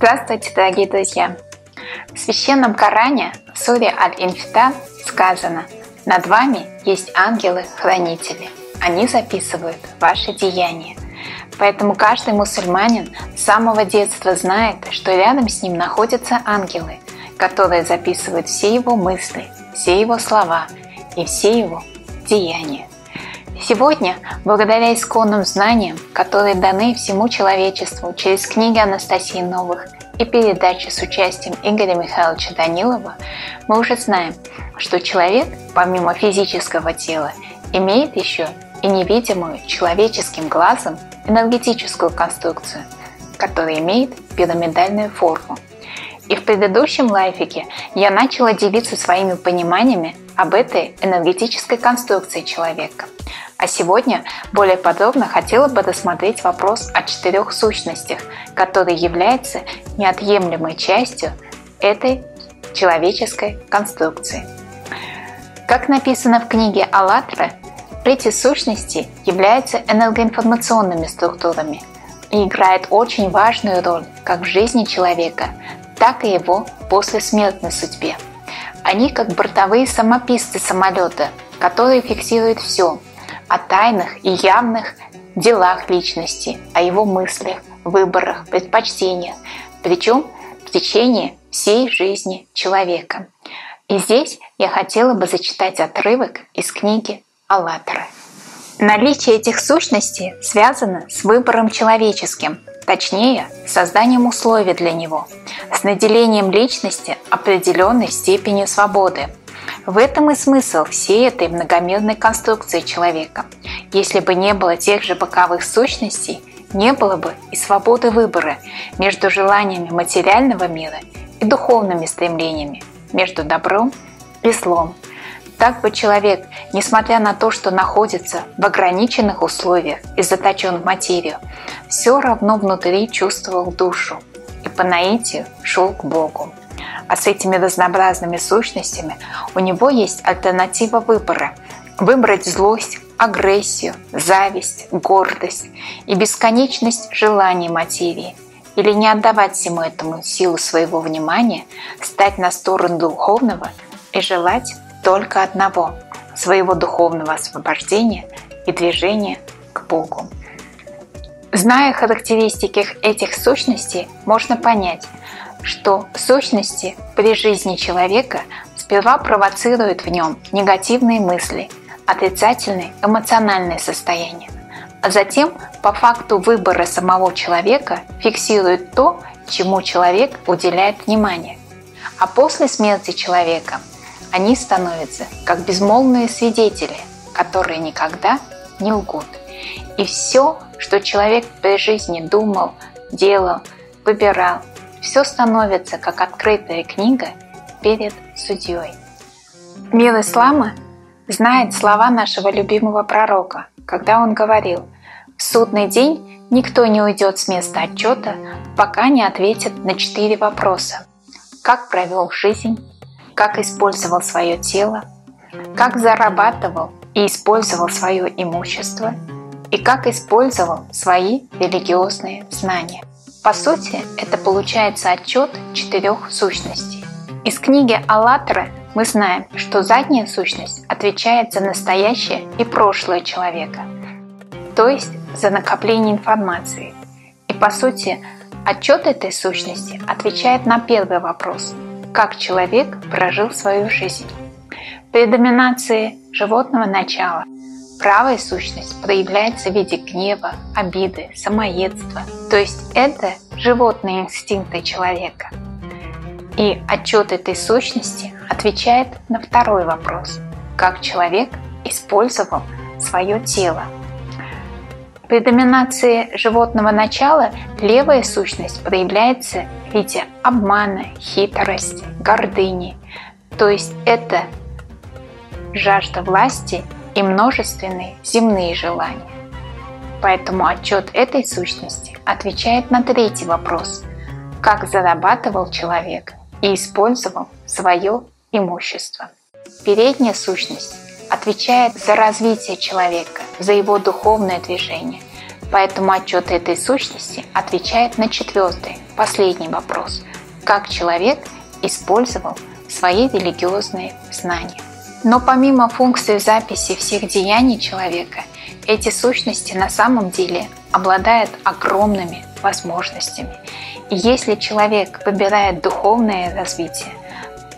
Здравствуйте, дорогие друзья! В священном Коране, в суре Аль-Инфитар, сказано «Над вами есть ангелы-хранители. Они записывают ваши деяния». Поэтому каждый мусульманин с самого детства знает, что рядом с ним находятся ангелы, которые записывают все его мысли, все его слова и все его деяния. Сегодня, благодаря исконным знаниям, которые даны всему человечеству через книги Анастасии Новых и передачи с участием Игоря Михайловича Данилова, мы уже знаем, что человек, помимо физического тела, имеет еще и невидимую человеческим глазом энергетическую конструкцию, которая имеет пирамидальную форму. И в предыдущем лайфике я начала делиться своими пониманиями об этой энергетической конструкции человека – а сегодня более подробно хотела бы рассмотреть вопрос о четырех сущностях, которые являются неотъемлемой частью этой человеческой конструкции. Как написано в книге «АЛЛАТРА», эти сущности являются энергоинформационными структурами и играют очень важную роль как в жизни человека, так и его послесмертной судьбе. Они как бортовые самописцы самолета, которые фиксируют все, о тайных и явных делах личности, о его мыслях, выборах, предпочтениях, причем в течение всей жизни человека. И здесь я хотела бы зачитать отрывок из книги «АЛЛАТРА». Наличие этих сущностей связано с выбором человеческим, точнее, созданием условий для него, с наделением личности определенной степенью свободы – в этом и смысл всей этой многомерной конструкции человека. Если бы не было тех же боковых сущностей, не было бы и свободы выбора между желаниями материального мира и духовными стремлениями, между добром и злом. Так бы человек, несмотря на то, что находится в ограниченных условиях и заточен в материю, все равно внутри чувствовал душу и по наитию шел к Богу. А с этими разнообразными сущностями у него есть альтернатива выбора. Выбрать злость, агрессию, зависть, гордость и бесконечность желаний материи. Или не отдавать всему этому силу своего внимания, стать на сторону духовного и желать только одного – своего духовного освобождения и движения к Богу. Зная характеристики этих сущностей, можно понять, что сущности при жизни человека сперва провоцируют в нем негативные мысли, отрицательные эмоциональные состояния, а затем по факту выбора самого человека фиксируют то, чему человек уделяет внимание. А после смерти человека они становятся как безмолвные свидетели, которые никогда не лгут. И все, что человек при жизни думал, делал, выбирал, все становится как открытая книга перед судьей. Мир ислама знает слова нашего любимого пророка, когда он говорил «В судный день никто не уйдет с места отчета, пока не ответит на четыре вопроса. Как провел жизнь, как использовал свое тело, как зарабатывал и использовал свое имущество и как использовал свои религиозные знания. По сути, это получается отчет четырех сущностей. Из книги «АЛЛАТРА» мы знаем, что задняя сущность отвечает за настоящее и прошлое человека, то есть за накопление информации. И по сути, отчет этой сущности отвечает на первый вопрос – как человек прожил свою жизнь. При доминации животного начала – Правая сущность проявляется в виде гнева, обиды, самоедства. То есть это животные инстинкты человека. И отчет этой сущности отвечает на второй вопрос. Как человек использовал свое тело. При доминации животного начала левая сущность проявляется в виде обмана, хитрости, гордыни. То есть это жажда власти и множественные земные желания. Поэтому отчет этой сущности отвечает на третий вопрос – как зарабатывал человек и использовал свое имущество. Передняя сущность отвечает за развитие человека, за его духовное движение, Поэтому отчет этой сущности отвечает на четвертый, последний вопрос. Как человек использовал свои религиозные знания. Но помимо функции записи всех деяний человека, эти сущности на самом деле обладают огромными возможностями. И если человек выбирает духовное развитие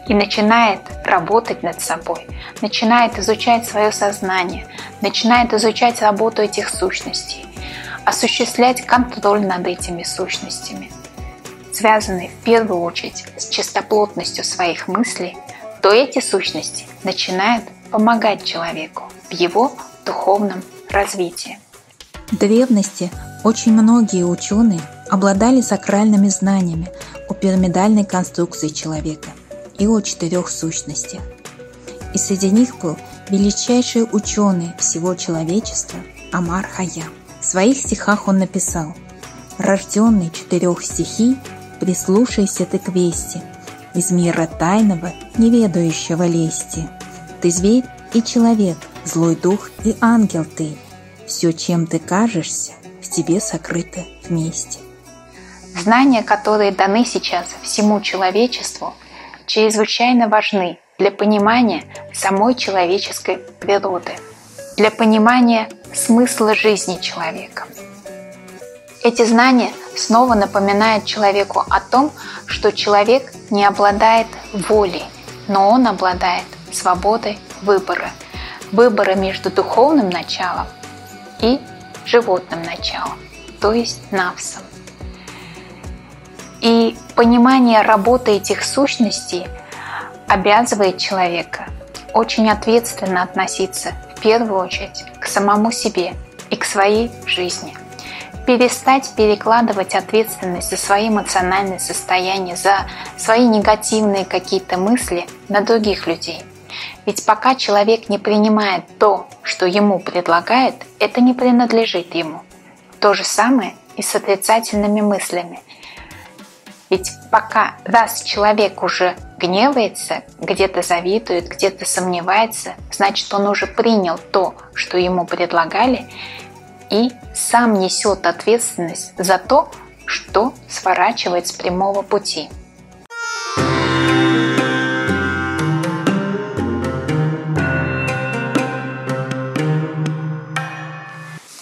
и начинает работать над собой, начинает изучать свое сознание, начинает изучать работу этих сущностей, осуществлять контроль над этими сущностями, связанный в первую очередь с чистоплотностью своих мыслей, то эти сущности начинают помогать человеку в его духовном развитии. В древности очень многие ученые обладали сакральными знаниями о пирамидальной конструкции человека и о четырех сущностях. И среди них был величайший ученый всего человечества Амар Хаям. В своих стихах он написал «Рожденный четырех стихий, прислушайся ты к вести, из мира тайного, неведающего лести. Ты зверь и человек, злой дух и ангел ты. Все, чем ты кажешься, в тебе сокрыто вместе». Знания, которые даны сейчас всему человечеству, чрезвычайно важны для понимания самой человеческой природы, для понимания смысла жизни человека. Эти знания снова напоминают человеку о том, что человек не обладает волей, но он обладает свободой выбора. Выбора между духовным началом и животным началом, то есть навсом. И понимание работы этих сущностей обязывает человека очень ответственно относиться в первую очередь к самому себе и к своей жизни. Перестать перекладывать ответственность за свои эмоциональные состояния, за свои негативные какие-то мысли на других людей. Ведь пока человек не принимает то, что ему предлагает, это не принадлежит ему. То же самое и с отрицательными мыслями. Ведь пока раз человек уже гневается, где-то завидует, где-то сомневается, значит он уже принял то, что ему предлагали, и сам несет ответственность за то, что сворачивает с прямого пути.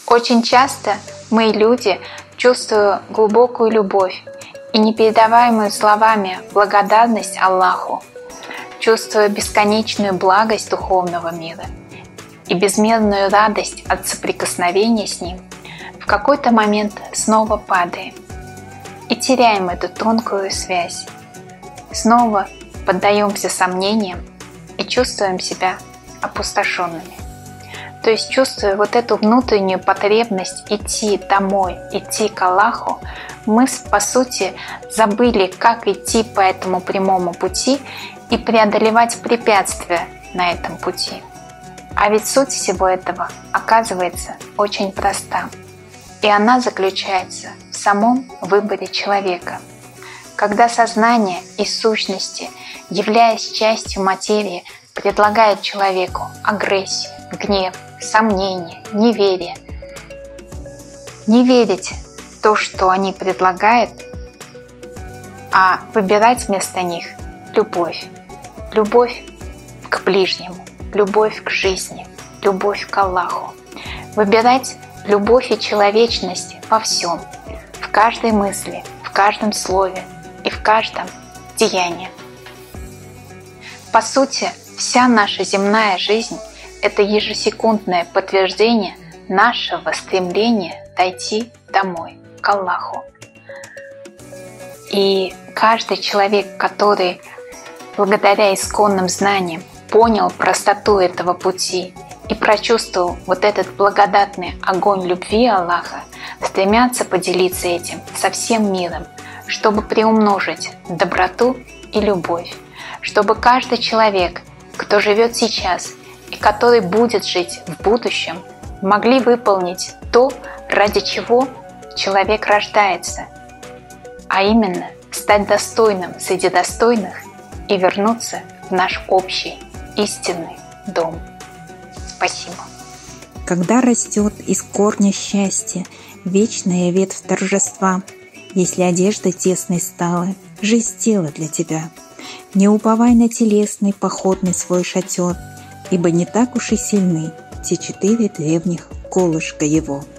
Очень часто мы, люди, чувствуя глубокую любовь и непередаваемую словами благодарность Аллаху, чувствуя бесконечную благость духовного мира и безмерную радость от соприкосновения с Ним, в какой-то момент снова падаем и теряем эту тонкую связь. Снова поддаемся сомнениям и чувствуем себя опустошенными. То есть чувствуя вот эту внутреннюю потребность идти домой, идти к Аллаху, мы, по сути, забыли, как идти по этому прямому пути и преодолевать препятствия на этом пути. А ведь суть всего этого оказывается очень проста. И она заключается в самом выборе человека. Когда сознание и сущности, являясь частью материи, предлагает человеку агрессию, гнев, сомнение, неверие, не верить то, что они предлагают, а выбирать вместо них любовь. Любовь к ближнему, любовь к жизни, любовь к Аллаху. Выбирать любовь и человечность во всем, в каждой мысли, в каждом слове и в каждом деянии. По сути, вся наша земная жизнь – это ежесекундное подтверждение нашего стремления дойти домой – к Аллаху. И каждый человек, который благодаря исконным знаниям понял простоту этого пути и прочувствовал вот этот благодатный огонь любви Аллаха, стремятся поделиться этим со всем миром, чтобы приумножить доброту и любовь, чтобы каждый человек, кто живет сейчас и который будет жить в будущем, могли выполнить то, ради чего человек рождается, а именно стать достойным среди достойных и вернуться в наш общий истинный дом. Спасибо. Когда растет из корня счастья вечная ветвь торжества, Если одежда тесной стала, жизнь тела для тебя. Не уповай на телесный походный свой шатер, Ибо не так уж и сильны те четыре древних колышка его –